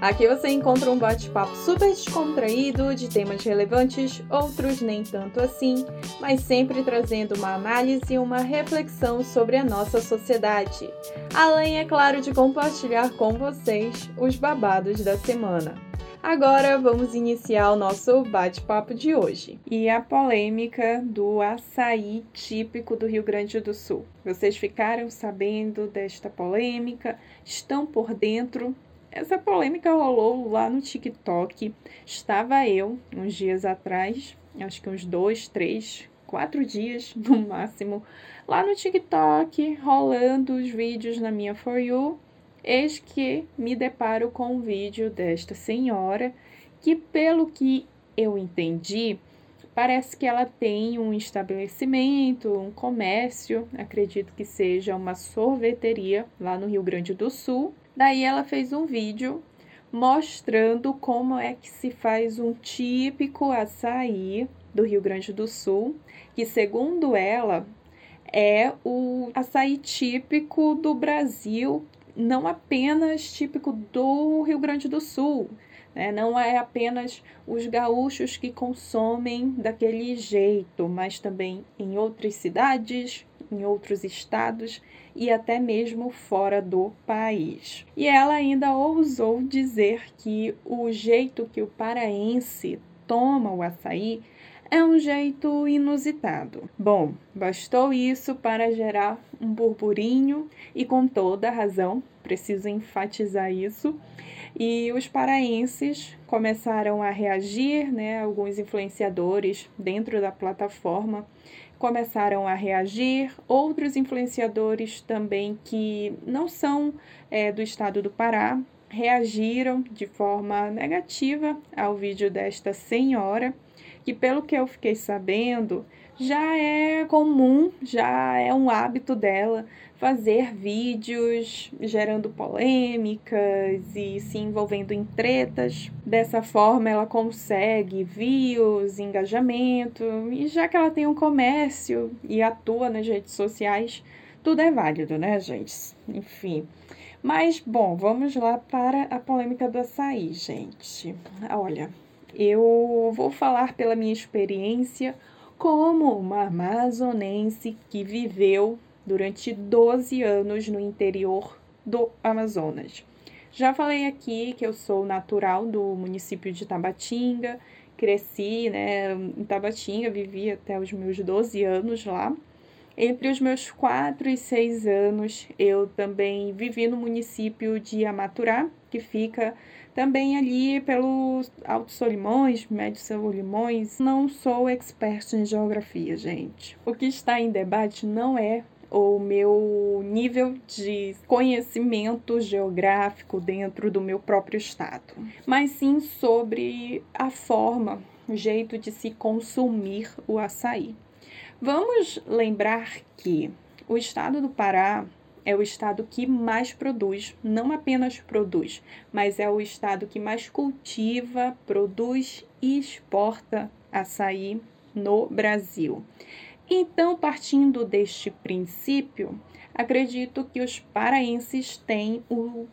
Aqui você encontra um bate-papo super descontraído de temas relevantes, outros nem tanto assim, mas sempre trazendo uma análise e uma reflexão sobre a nossa sociedade. Além, é claro, de compartilhar com vocês os babados da semana. Agora vamos iniciar o nosso bate-papo de hoje. E a polêmica do açaí típico do Rio Grande do Sul. Vocês ficaram sabendo desta polêmica? Estão por dentro? Essa polêmica rolou lá no TikTok. Estava eu uns dias atrás, acho que uns dois, três, quatro dias no máximo, lá no TikTok, rolando os vídeos na minha For You Eis que me deparo com um vídeo desta senhora que, pelo que eu entendi, parece que ela tem um estabelecimento, um comércio, acredito que seja uma sorveteria lá no Rio Grande do Sul. Daí ela fez um vídeo mostrando como é que se faz um típico açaí do Rio Grande do Sul, que segundo ela é o açaí típico do Brasil não apenas típico do Rio Grande do Sul, né? não é apenas os gaúchos que consomem daquele jeito, mas também em outras cidades, em outros estados e até mesmo fora do país. E ela ainda ousou dizer que o jeito que o paraense toma o açaí é um jeito inusitado. Bom, bastou isso para gerar um burburinho e com toda razão, preciso enfatizar isso. E os paraenses começaram a reagir, né? Alguns influenciadores dentro da plataforma começaram a reagir, outros influenciadores também que não são é, do estado do Pará reagiram de forma negativa ao vídeo desta senhora que pelo que eu fiquei sabendo, já é comum, já é um hábito dela fazer vídeos gerando polêmicas e se envolvendo em tretas. Dessa forma, ela consegue views, engajamento, e já que ela tem um comércio e atua nas redes sociais, tudo é válido, né, gente? Enfim. Mas, bom, vamos lá para a polêmica do açaí, gente. Olha, eu vou falar pela minha experiência como uma amazonense que viveu durante 12 anos no interior do Amazonas. Já falei aqui que eu sou natural do município de Tabatinga, cresci né, em Tabatinga, vivi até os meus 12 anos lá. Entre os meus 4 e 6 anos, eu também vivi no município de Amaturá, que fica também ali pelo Alto Solimões, Médio Solimões, não sou expert em geografia, gente. O que está em debate não é o meu nível de conhecimento geográfico dentro do meu próprio estado, mas sim sobre a forma, o jeito de se consumir o açaí. Vamos lembrar que o estado do Pará é o estado que mais produz, não apenas produz, mas é o estado que mais cultiva, produz e exporta açaí no Brasil. Então, partindo deste princípio, acredito que os paraenses têm o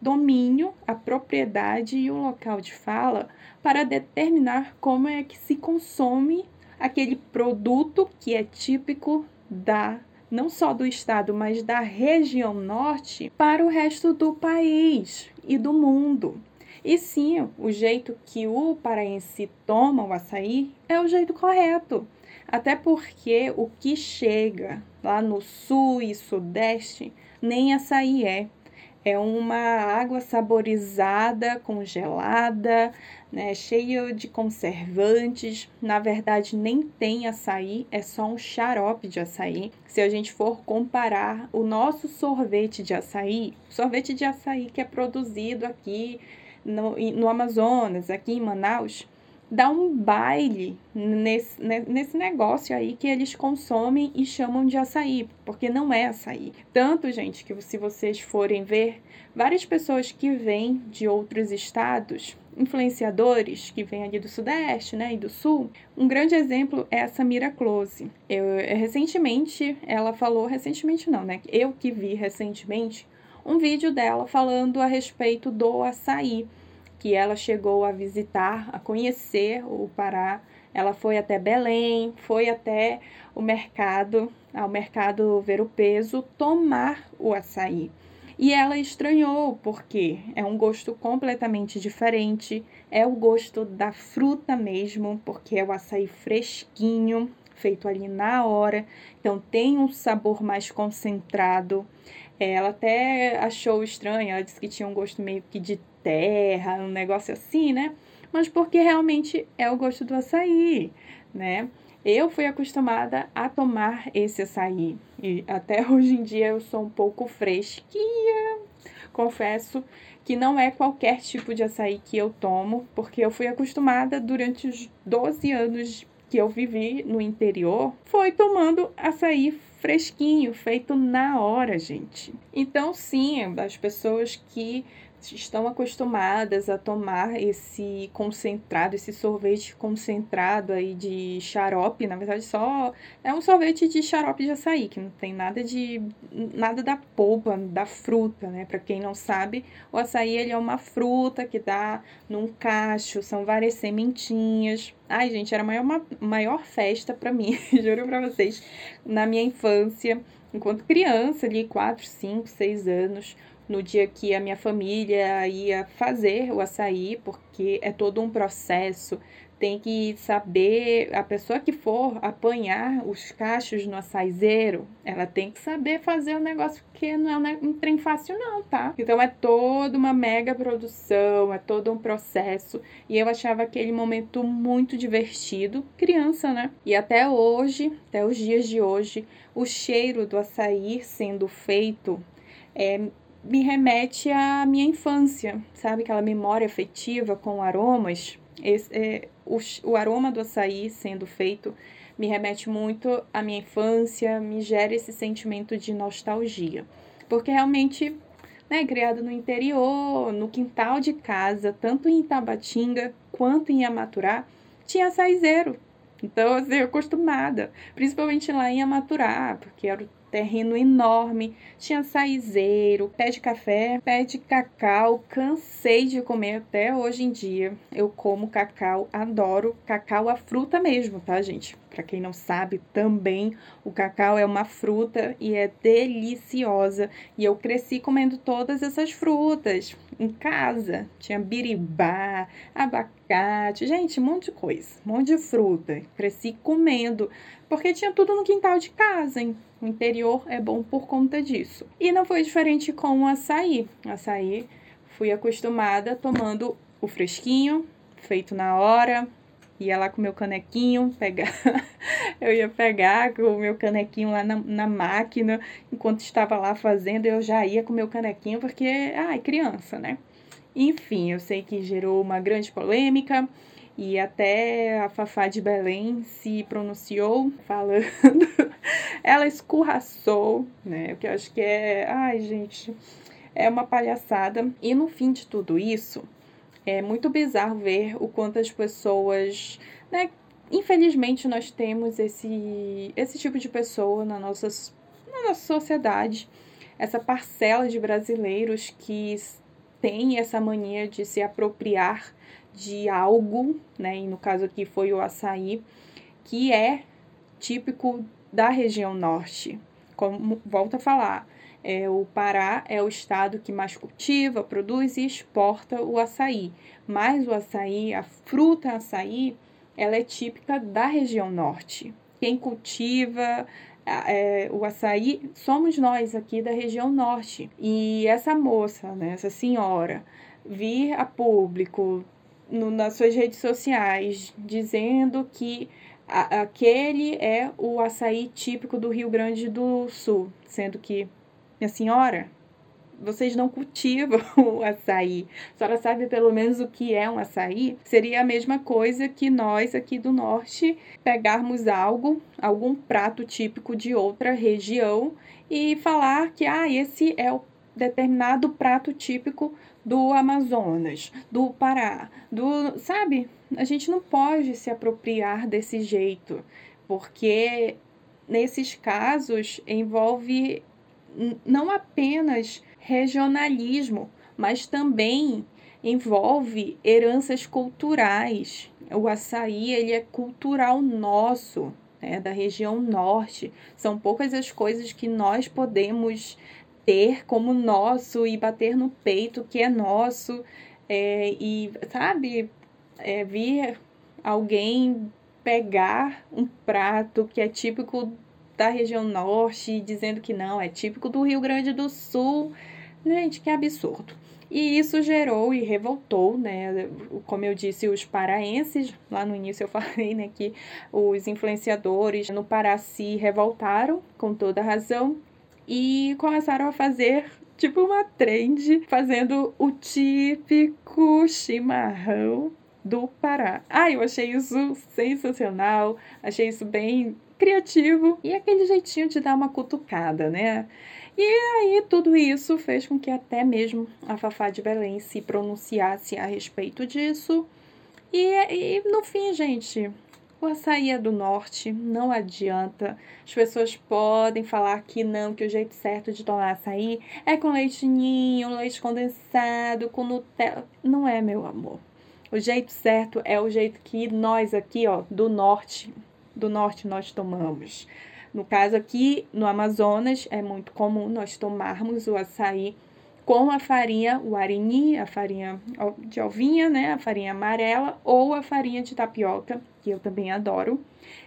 domínio, a propriedade e o local de fala para determinar como é que se consome aquele produto que é típico da não só do estado, mas da região norte, para o resto do país e do mundo. E sim, o jeito que o paraense toma o açaí é o jeito correto. Até porque o que chega lá no sul e sudeste nem açaí é é uma água saborizada, congelada, né, cheia de conservantes. Na verdade, nem tem açaí, é só um xarope de açaí. Se a gente for comparar o nosso sorvete de açaí, sorvete de açaí que é produzido aqui no, no Amazonas, aqui em Manaus, dar um baile nesse, nesse negócio aí que eles consomem e chamam de açaí, porque não é açaí. Tanto, gente, que se vocês forem ver, várias pessoas que vêm de outros estados, influenciadores que vêm ali do Sudeste né, e do Sul, um grande exemplo é a Samira Close. Eu, recentemente, ela falou, recentemente não, né? Eu que vi recentemente um vídeo dela falando a respeito do açaí que ela chegou a visitar, a conhecer o Pará. Ela foi até Belém, foi até o mercado, ao mercado ver o peso, tomar o açaí. E ela estranhou, porque é um gosto completamente diferente, é o gosto da fruta mesmo, porque é o açaí fresquinho, feito ali na hora, então tem um sabor mais concentrado. Ela até achou estranho, ela disse que tinha um gosto meio que de terra, um negócio assim, né? Mas porque realmente é o gosto do açaí, né? Eu fui acostumada a tomar esse açaí e até hoje em dia eu sou um pouco fresquinha. Confesso que não é qualquer tipo de açaí que eu tomo, porque eu fui acostumada durante os 12 anos que eu vivi no interior, foi tomando açaí fresquinho, feito na hora, gente. Então, sim, as pessoas que estão acostumadas a tomar esse concentrado, esse sorvete concentrado aí de xarope, na verdade só é um sorvete de xarope de açaí, que não tem nada de nada da polpa, da fruta, né? Para quem não sabe, o açaí ele é uma fruta que dá num cacho, são várias sementinhas. Ai, gente, era a maior, maior festa para mim, juro para vocês, na minha infância, enquanto criança ali, 4, 5, 6 anos, no dia que a minha família ia fazer o açaí, porque é todo um processo. Tem que saber, a pessoa que for apanhar os cachos no açaizeiro, ela tem que saber fazer o negócio, porque não é um trem fácil não, tá? Então é toda uma mega produção, é todo um processo. E eu achava aquele momento muito divertido, criança, né? E até hoje, até os dias de hoje, o cheiro do açaí sendo feito é, me remete à minha infância, sabe? Aquela memória afetiva com aromas. Esse, é, o, o aroma do açaí sendo feito me remete muito à minha infância, me gera esse sentimento de nostalgia. Porque realmente, né, criado no interior, no quintal de casa, tanto em Itabatinga quanto em Amaturá, tinha açaizeiro. Então, assim, eu acostumada, principalmente lá em Amaturá, porque era o terreno enorme, tinha saizeiro, pé de café, pé de cacau, cansei de comer até hoje em dia. Eu como cacau, adoro cacau a fruta mesmo, tá, gente? Para quem não sabe, também o cacau é uma fruta e é deliciosa. E eu cresci comendo todas essas frutas em casa. Tinha biribá, abacate, gente, um monte de coisa, um monte de fruta. Cresci comendo, porque tinha tudo no quintal de casa, hein? O interior é bom por conta disso. E não foi diferente com o açaí. Açaí, fui acostumada tomando o fresquinho, feito na hora, ia lá com o meu canequinho, pegar. eu ia pegar com o meu canequinho lá na, na máquina, enquanto estava lá fazendo, eu já ia com o meu canequinho, porque, ai, criança, né? Enfim, eu sei que gerou uma grande polêmica e até a Fafá de Belém se pronunciou falando. ela escorraçou, né? O que eu acho que é. Ai, gente, é uma palhaçada. E no fim de tudo isso, é muito bizarro ver o quanto as pessoas, né? Infelizmente, nós temos esse, esse tipo de pessoa na nossa, na nossa sociedade, essa parcela de brasileiros que tem essa mania de se apropriar de algo, né? E no caso aqui foi o açaí, que é típico da região norte. Como volta a falar, é, o Pará é o estado que mais cultiva, produz e exporta o açaí. Mas o açaí, a fruta açaí, ela é típica da região norte. Quem cultiva é, o açaí somos nós aqui da região norte. E essa moça, né, essa senhora, vir a público no, nas suas redes sociais dizendo que aquele é o açaí típico do Rio Grande do Sul, sendo que, minha senhora, vocês não cultivam o açaí. A senhora sabe pelo menos o que é um açaí? Seria a mesma coisa que nós aqui do norte pegarmos algo, algum prato típico de outra região e falar que ah, esse é o determinado prato típico do Amazonas, do Pará, do, sabe? A gente não pode se apropriar desse jeito, porque nesses casos envolve não apenas regionalismo, mas também envolve heranças culturais. O açaí ele é cultural nosso, né, da região norte. São poucas as coisas que nós podemos ter como nosso e bater no peito que é nosso. É, e, sabe, é, vir alguém pegar um prato que é típico da região norte, dizendo que não, é típico do Rio Grande do Sul. Gente, que absurdo. E isso gerou e revoltou, né? Como eu disse, os paraenses, lá no início eu falei, né, que os influenciadores no Pará se revoltaram, com toda razão, e começaram a fazer tipo uma trend, fazendo o típico chimarrão do Pará. Ah, eu achei isso sensacional, achei isso bem criativo e aquele jeitinho de dar uma cutucada, né? E aí tudo isso fez com que até mesmo a Fafá de Belém se pronunciasse a respeito disso. E, e no fim, gente, o açaí é do norte, não adianta. As pessoas podem falar que não, que o jeito certo de tomar açaí é com leite ninho, leite condensado, com Nutella. Não é, meu amor. O jeito certo é o jeito que nós aqui, ó, do norte, do norte nós tomamos. No caso aqui no Amazonas, é muito comum nós tomarmos o açaí com a farinha, o arini, a farinha de alvinha, né, a farinha amarela, ou a farinha de tapioca, que eu também adoro,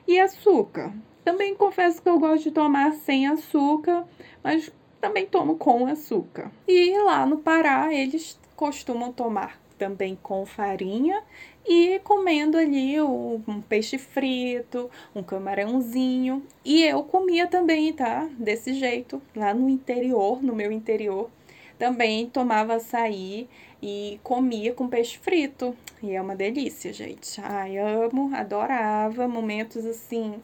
e açúcar. Também confesso que eu gosto de tomar sem açúcar, mas também tomo com açúcar. E lá no Pará, eles costumam tomar também com farinha e comendo ali um peixe frito, um camarãozinho. E eu comia também, tá? Desse jeito, lá no interior, no meu interior. Também tomava açaí e comia com peixe frito. E é uma delícia, gente. Ai, amo, adorava. Momentos assim.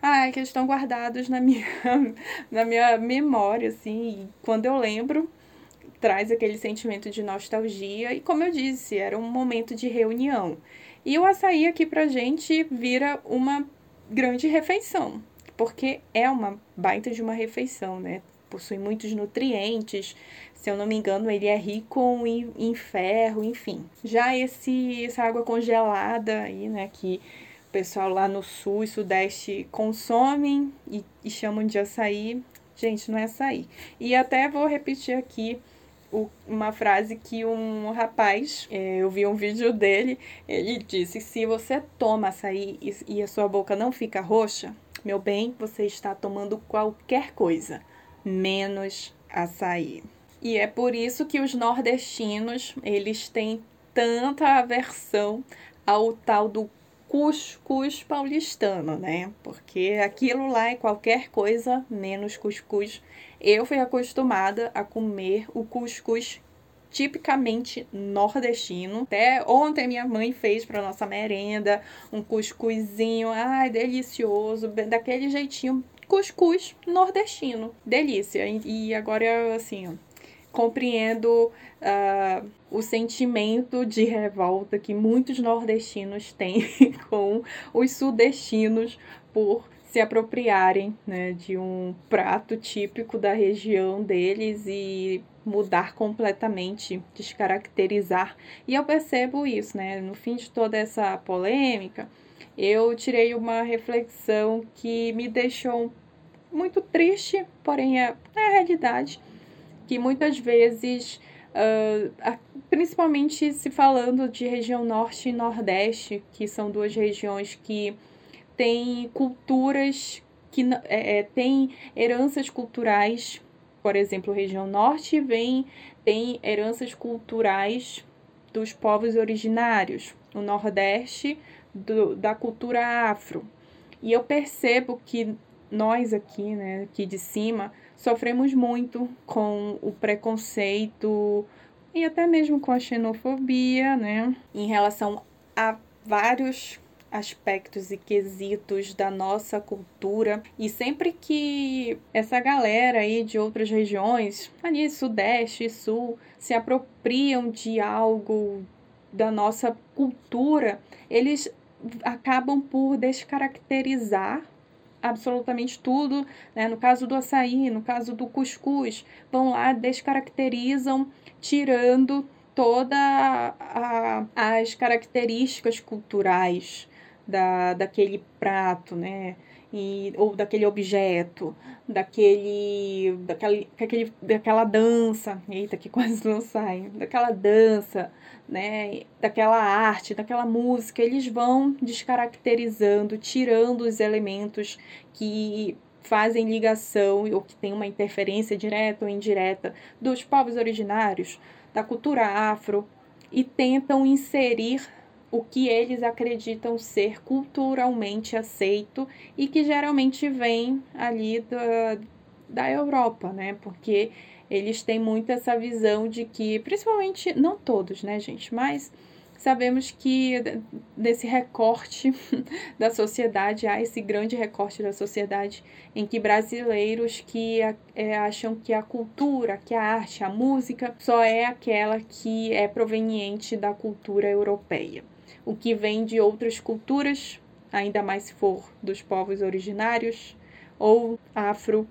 Ai, que estão guardados na minha, na minha memória, assim. E quando eu lembro, traz aquele sentimento de nostalgia e, como eu disse, era um momento de reunião. E o açaí aqui pra gente vira uma grande refeição, porque é uma baita de uma refeição, né? Possui muitos nutrientes, se eu não me engano, ele é rico em, ferro, enfim. Já esse, essa água congelada aí, né, que o pessoal lá no sul e sudeste consomem e, e chamam de açaí, gente, não é açaí. E até vou repetir aqui uma frase que um rapaz, é, eu vi um vídeo dele, ele disse: se você toma açaí e, a sua boca não fica roxa, meu bem, você está tomando qualquer coisa, menos açaí. E é por isso que os nordestinos, eles têm tanta aversão ao tal do cuscuz paulistano, né? Porque aquilo lá é qualquer coisa menos cuscuz. Eu fui acostumada a comer o cuscuz tipicamente nordestino. Até ontem minha mãe fez para nossa merenda um cuscuzinho, ai, delicioso, daquele jeitinho, cuscuz nordestino. Delícia. E agora assim, compreendo uh, o sentimento de revolta que muitos nordestinos têm com os sudestinos por se apropriarem né, de um prato típico da região deles e mudar completamente, descaracterizar. E eu percebo isso, né? No fim de toda essa polêmica, eu tirei uma reflexão que me deixou muito triste, porém é, é a realidade que muitas vezes, uh, principalmente se falando de região norte e nordeste, que são duas regiões que têm culturas que é, é, têm heranças culturais, por exemplo, região norte vem tem heranças culturais dos povos originários, o nordeste do, da cultura afro. E eu percebo que nós aqui, né, aqui de cima, sofremos muito com o preconceito e até mesmo com a xenofobia, né, em relação a vários aspectos e quesitos da nossa cultura. E sempre que essa galera aí de outras regiões, ali sudeste e sul, se apropriam de algo da nossa cultura, eles acabam por descaracterizar absolutamente tudo, né? No caso do açaí, no caso do cuscuz, vão lá, descaracterizam, tirando todas as características culturais da, daquele prato, né? E, ou daquele objeto, daquele, daquele, daquele, daquela dança, eita, que quase não sai, daquela dança, né, daquela arte, daquela música, eles vão descaracterizando, tirando os elementos que fazem ligação ou que tem uma interferência direta ou indireta dos povos originários, da cultura afro, e tentam inserir o que eles acreditam ser culturalmente aceito e que geralmente vem ali da, da Europa, né? Porque eles têm muito essa visão de que, principalmente, não todos, né, gente, mas sabemos que desse recorte da sociedade, há esse grande recorte da sociedade em que brasileiros que é, acham que a cultura, que a arte, a música só é aquela que é proveniente da cultura europeia o que vem de outras culturas, ainda mais se for dos povos originários ou afro,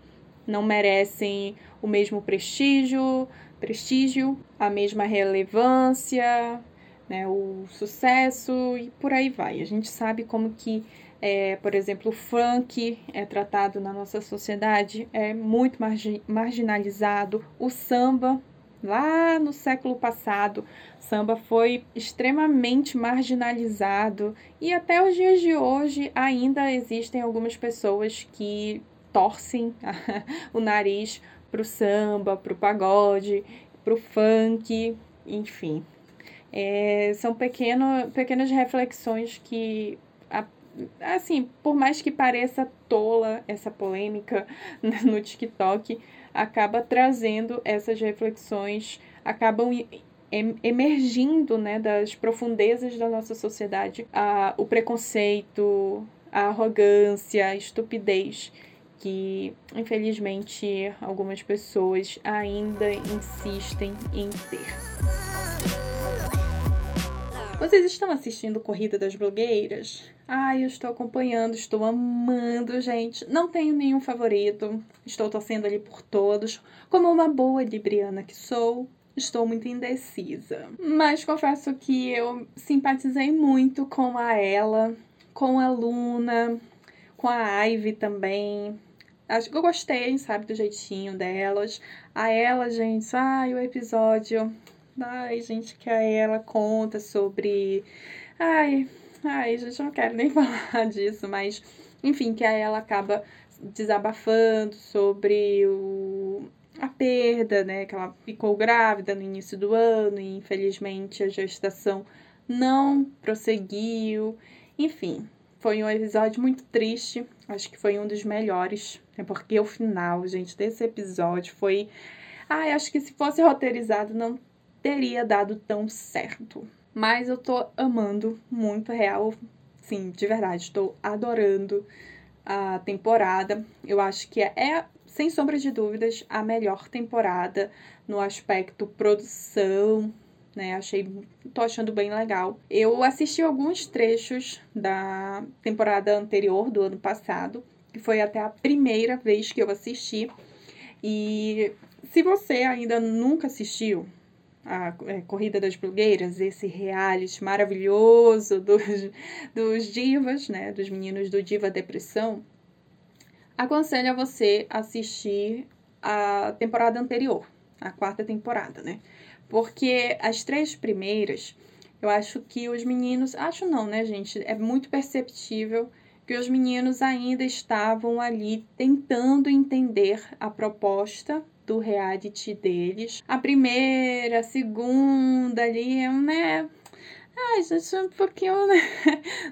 não merecem o mesmo prestígio, prestígio, a mesma relevância, né, o sucesso e por aí vai. A gente sabe como que, é, por exemplo, o funk é tratado na nossa sociedade, é muito margi marginalizado, o samba Lá no século passado, samba foi extremamente marginalizado e até os dias de hoje ainda existem algumas pessoas que torcem o nariz pro samba, pro pagode, pro funk, enfim. É, são pequeno, pequenas reflexões que, assim, por mais que pareça tola essa polêmica no TikTok, acaba trazendo essas reflexões, acabam emergindo né, das profundezas da nossa sociedade a, o preconceito, a arrogância, a estupidez que infelizmente algumas pessoas ainda insistem em ter. Vocês estão assistindo Corrida das Blogueiras? Ai, eu estou acompanhando, estou amando, gente. Não tenho nenhum favorito, estou torcendo ali por todos. Como uma boa libriana que sou, estou muito indecisa. Mas confesso que eu simpatizei muito com a ela, com a Luna, com a Ivy também. Acho que eu gostei, sabe, do jeitinho delas. A ela, gente, ai, o episódio Ai, gente, que aí ela conta sobre. Ai, ai, gente, eu não quero nem falar disso, mas enfim, que aí ela acaba desabafando sobre o, a perda, né? Que ela ficou grávida no início do ano e infelizmente a gestação não prosseguiu. Enfim, foi um episódio muito triste. Acho que foi um dos melhores. É porque o final, gente, desse episódio foi. Ai, acho que se fosse roteirizado não teria dado tão certo. Mas eu tô amando muito real, sim, de verdade, estou adorando a temporada. Eu acho que é, é, sem sombra de dúvidas, a melhor temporada no aspecto produção, né? Achei, tô achando bem legal. Eu assisti alguns trechos da temporada anterior do ano passado, que foi até a primeira vez que eu assisti. E se você ainda nunca assistiu, a é, Corrida das Blogueiras, esse reality maravilhoso dos, dos divas, né, dos meninos do Diva Depressão, aconselho a você assistir a temporada anterior, a quarta temporada, né? Porque as três primeiras, eu acho que os meninos, acho não, né, gente? É muito perceptível que os meninos ainda estavam ali tentando entender a proposta do reality deles. A primeira, a segunda ali, né? Ai, gente, um pouquinho, né?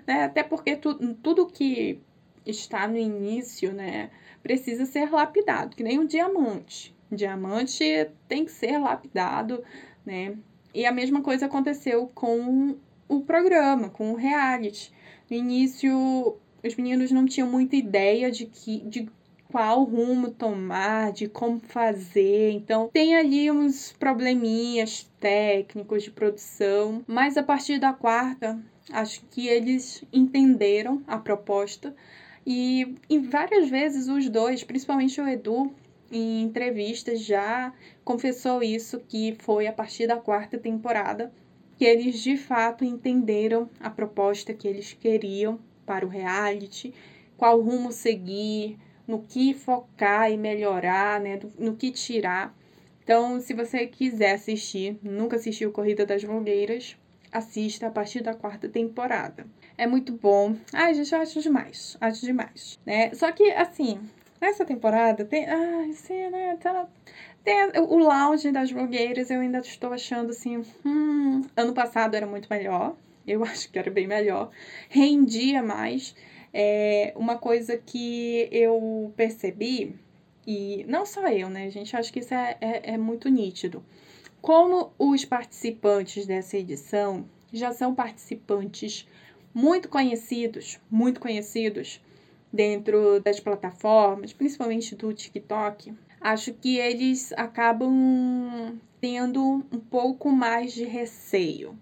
né? Até porque tu, tudo que está no início, né, precisa ser lapidado, que nem um diamante. Diamante tem que ser lapidado, né? E a mesma coisa aconteceu com o programa, com o reality. No início, os meninos não tinham muita ideia de que de qual rumo tomar, de como fazer. Então, tem ali uns probleminhas técnicos de produção, mas a partir da quarta, acho que eles entenderam a proposta e, e várias vezes os dois, principalmente o Edu, em entrevistas já confessou isso que foi a partir da quarta temporada que eles de fato entenderam a proposta que eles queriam para o reality, qual rumo seguir, no que focar e melhorar, né, no que tirar. Então, se você quiser assistir, nunca assistiu Corrida das Blogueiras, assista a partir da quarta temporada. É muito bom. Ai, gente, eu acho demais. Acho demais. Né? Só que, assim, nessa temporada tem. Ai, sim, né? Tá, tem o lounge das blogueiras, eu ainda estou achando assim. Hum, ano passado era muito melhor. Eu acho que era bem melhor. Rendia mais. É uma coisa que eu percebi, e não só eu, né, gente? Acho que isso é, é, é muito nítido. Como os participantes dessa edição já são participantes muito conhecidos, muito conhecidos dentro das plataformas, principalmente do TikTok, acho que eles acabam tendo um pouco mais de receio.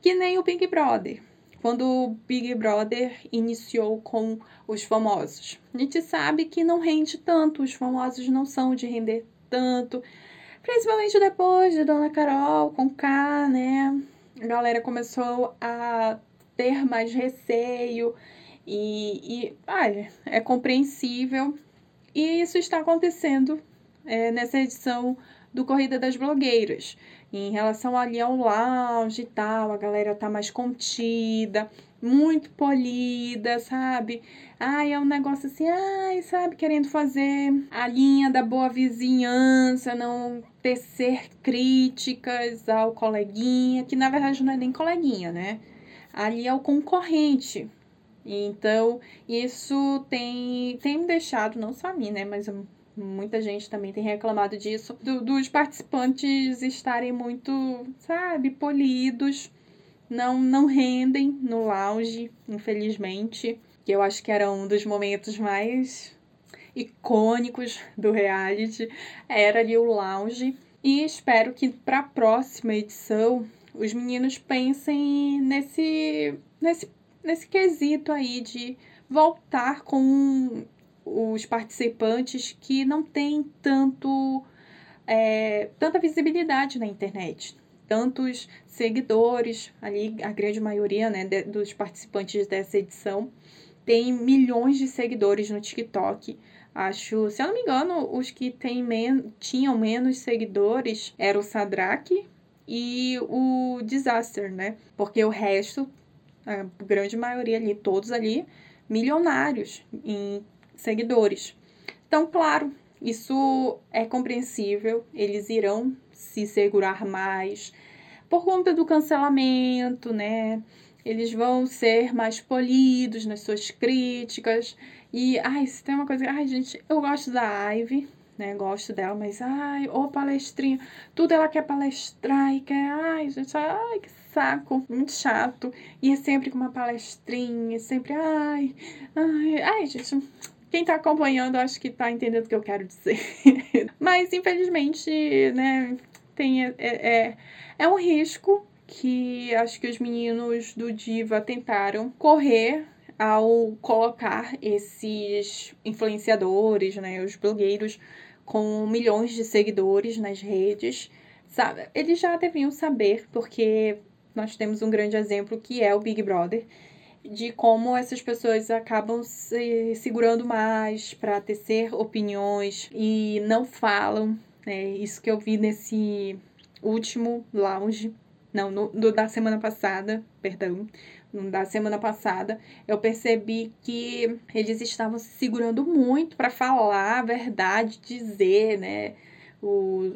Que nem o Big Brother. Quando o Big Brother iniciou com os famosos. A gente sabe que não rende tanto, os famosos não são de render tanto. Principalmente depois de Dona Carol com K, né? A galera começou a ter mais receio e, e ai, é compreensível. E isso está acontecendo é, nessa edição do Corrida das Blogueiras. Em relação ali ao lounge e tal, a galera tá mais contida, muito polida, sabe? Ai, é um negócio assim, ai, sabe, querendo fazer a linha da boa vizinhança, não tecer críticas ao coleguinha, que na verdade não é nem coleguinha, né? Ali é o concorrente. Então, isso tem, tem me deixado, não só a mim, né, mas muita gente também tem reclamado disso, do, dos participantes estarem muito, sabe, polidos, não, não rendem no lounge, infelizmente, que eu acho que era um dos momentos mais icônicos do reality, era ali o lounge. E espero que para a próxima edição os meninos pensem nesse, nesse, nesse quesito aí de voltar com os participantes que não têm tanto é, tanta visibilidade na internet, tantos seguidores, ali a grande maioria né, de, dos participantes dessa edição tem milhões de seguidores no TikTok. Acho, se eu não me engano, os que tem men tinham menos seguidores era o Sadraque e o Disaster, né? Porque o resto, a grande maioria ali, todos ali, milionários em seguidores. Então, claro, isso é compreensível, eles irão se segurar mais por conta do cancelamento, né? Eles vão ser mais polidos nas suas críticas. E, ai, se tem uma coisa. Ai, gente, eu gosto da Ivy, né? Gosto dela, mas, ai, ô palestrinha. Tudo ela quer palestrar e quer. Ai, gente, ai, que saco. Muito chato. E é sempre com uma palestrinha, sempre, ai, ai, ai, gente quem está acompanhando, acho que está entendendo o que eu quero dizer. Mas, infelizmente, né, tem, é, é, é um risco que acho que os meninos do Diva tentaram correr ao colocar esses influenciadores, né, os blogueiros com milhões de seguidores nas redes, sabe? Eles já deviam saber, porque nós temos um grande exemplo que é o Big Brother, de como essas pessoas acabam se segurando mais para tecer opiniões e não falam. É isso que eu vi nesse último lounge, não, no, no da semana passada, perdão, no da semana passada, eu percebi que eles estavam se segurando muito para falar a verdade, dizer, né? O,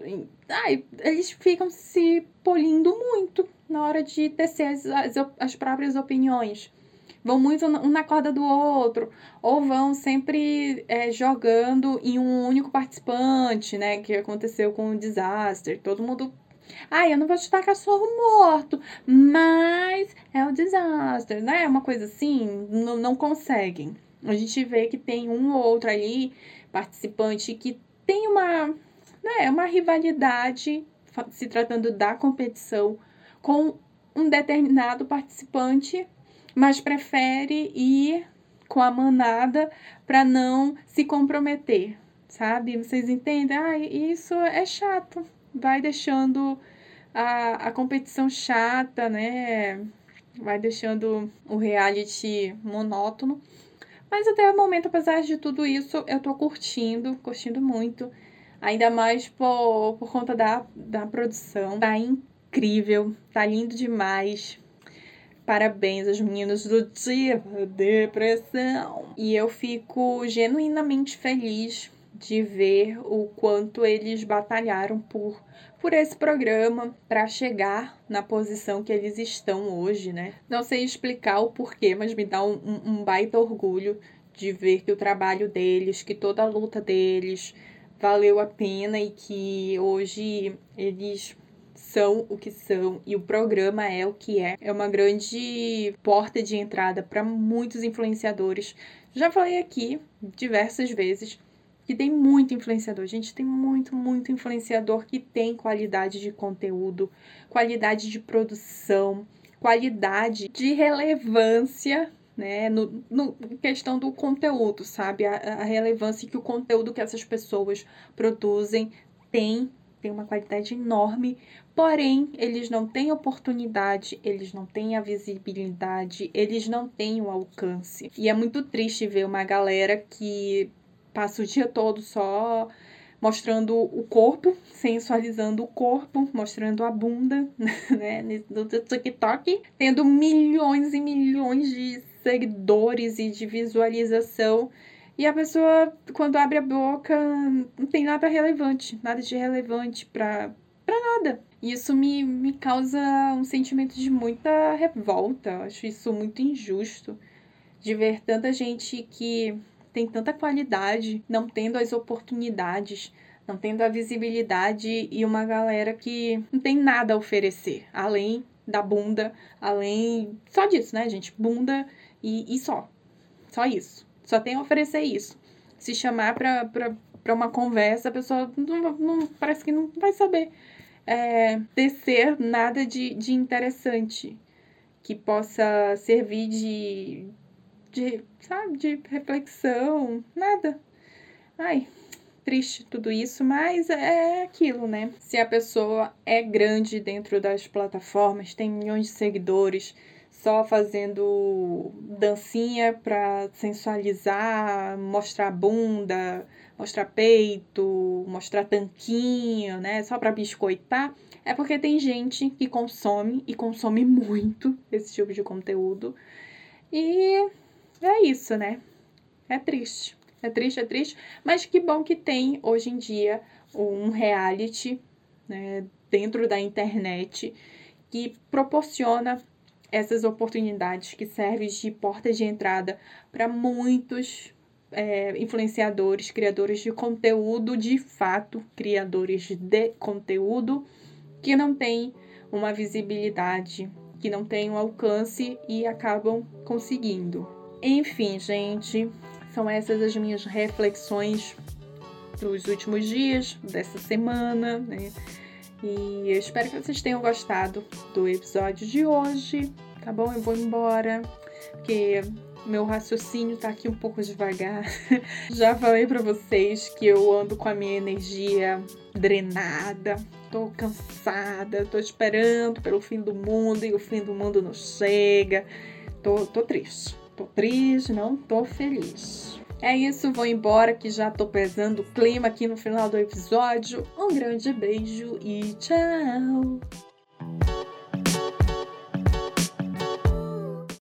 ai, eles ficam se polindo muito na hora de tecer as, as, as próprias opiniões. Vão muito um na corda do outro, ou vão sempre é, jogando em um único participante, né? Que aconteceu com o Disaster. Todo mundo. Ah, eu não vou chutar cachorro morto, mas é o Disaster, né? Uma coisa assim, não, não conseguem. A gente vê que tem um ou outro ali, participante, que tem uma, né, uma rivalidade se tratando da competição com um determinado participante mas prefere ir com a manada para não se comprometer, sabe? Vocês entendem? Ah, isso é chato, vai deixando a, a competição chata, né? Vai deixando o reality monótono. Mas até o momento, apesar de tudo isso, eu tô curtindo, curtindo muito. Ainda mais por, por conta da, da produção. Tá incrível, tá lindo demais. Parabéns aos meninos do Dia Depressão. E eu fico genuinamente feliz de ver o quanto eles batalharam por por esse programa para chegar na posição que eles estão hoje, né? Não sei explicar o porquê, mas me dá um, um baita orgulho de ver que o trabalho deles, que toda a luta deles valeu a pena e que hoje eles são o que são e o programa é o que é. É uma grande porta de entrada para muitos influenciadores. Já falei aqui diversas vezes que tem muito influenciador. Gente, tem muito, muito influenciador que tem qualidade de conteúdo, qualidade de produção, qualidade de relevância né, no, no questão do conteúdo, sabe? A, a relevância que o conteúdo que essas pessoas produzem tem tem uma qualidade enorme, porém eles não têm oportunidade, eles não têm a visibilidade, eles não têm o alcance. E é muito triste ver uma galera que passa o dia todo só mostrando o corpo, sensualizando o corpo, mostrando a bunda, né, no TikTok, tendo milhões e milhões de seguidores e de visualização e a pessoa, quando abre a boca, não tem nada relevante, nada de relevante pra, pra nada. E isso me, me causa um sentimento de muita revolta. Acho isso muito injusto. De ver tanta gente que tem tanta qualidade, não tendo as oportunidades, não tendo a visibilidade e uma galera que não tem nada a oferecer, além da bunda, além. Só disso, né, gente? Bunda e, e só. Só isso. Só tem a oferecer isso. Se chamar pra, pra, pra uma conversa, a pessoa não, não parece que não vai saber é, tecer nada de, de interessante que possa servir de, de, sabe, de reflexão, nada. Ai, triste tudo isso, mas é aquilo, né? Se a pessoa é grande dentro das plataformas, tem milhões de seguidores, só fazendo dancinha para sensualizar, mostrar bunda, mostrar peito, mostrar tanquinho, né? Só para biscoitar. É porque tem gente que consome e consome muito esse tipo de conteúdo. E é isso, né? É triste. É triste, é triste. Mas que bom que tem hoje em dia um reality né, dentro da internet que proporciona essas oportunidades que servem de porta de entrada para muitos é, influenciadores, criadores de conteúdo, de fato, criadores de conteúdo que não têm uma visibilidade, que não têm um alcance e acabam conseguindo. Enfim, gente, são essas as minhas reflexões dos últimos dias, dessa semana, né? E eu espero que vocês tenham gostado do episódio de hoje, tá bom? Eu vou embora, porque meu raciocínio tá aqui um pouco devagar. Já falei para vocês que eu ando com a minha energia drenada, tô cansada, tô esperando pelo fim do mundo e o fim do mundo não chega. Tô, tô triste, tô triste, não tô feliz. É isso, vou embora que já tô pesando o clima aqui no final do episódio. Um grande beijo e tchau!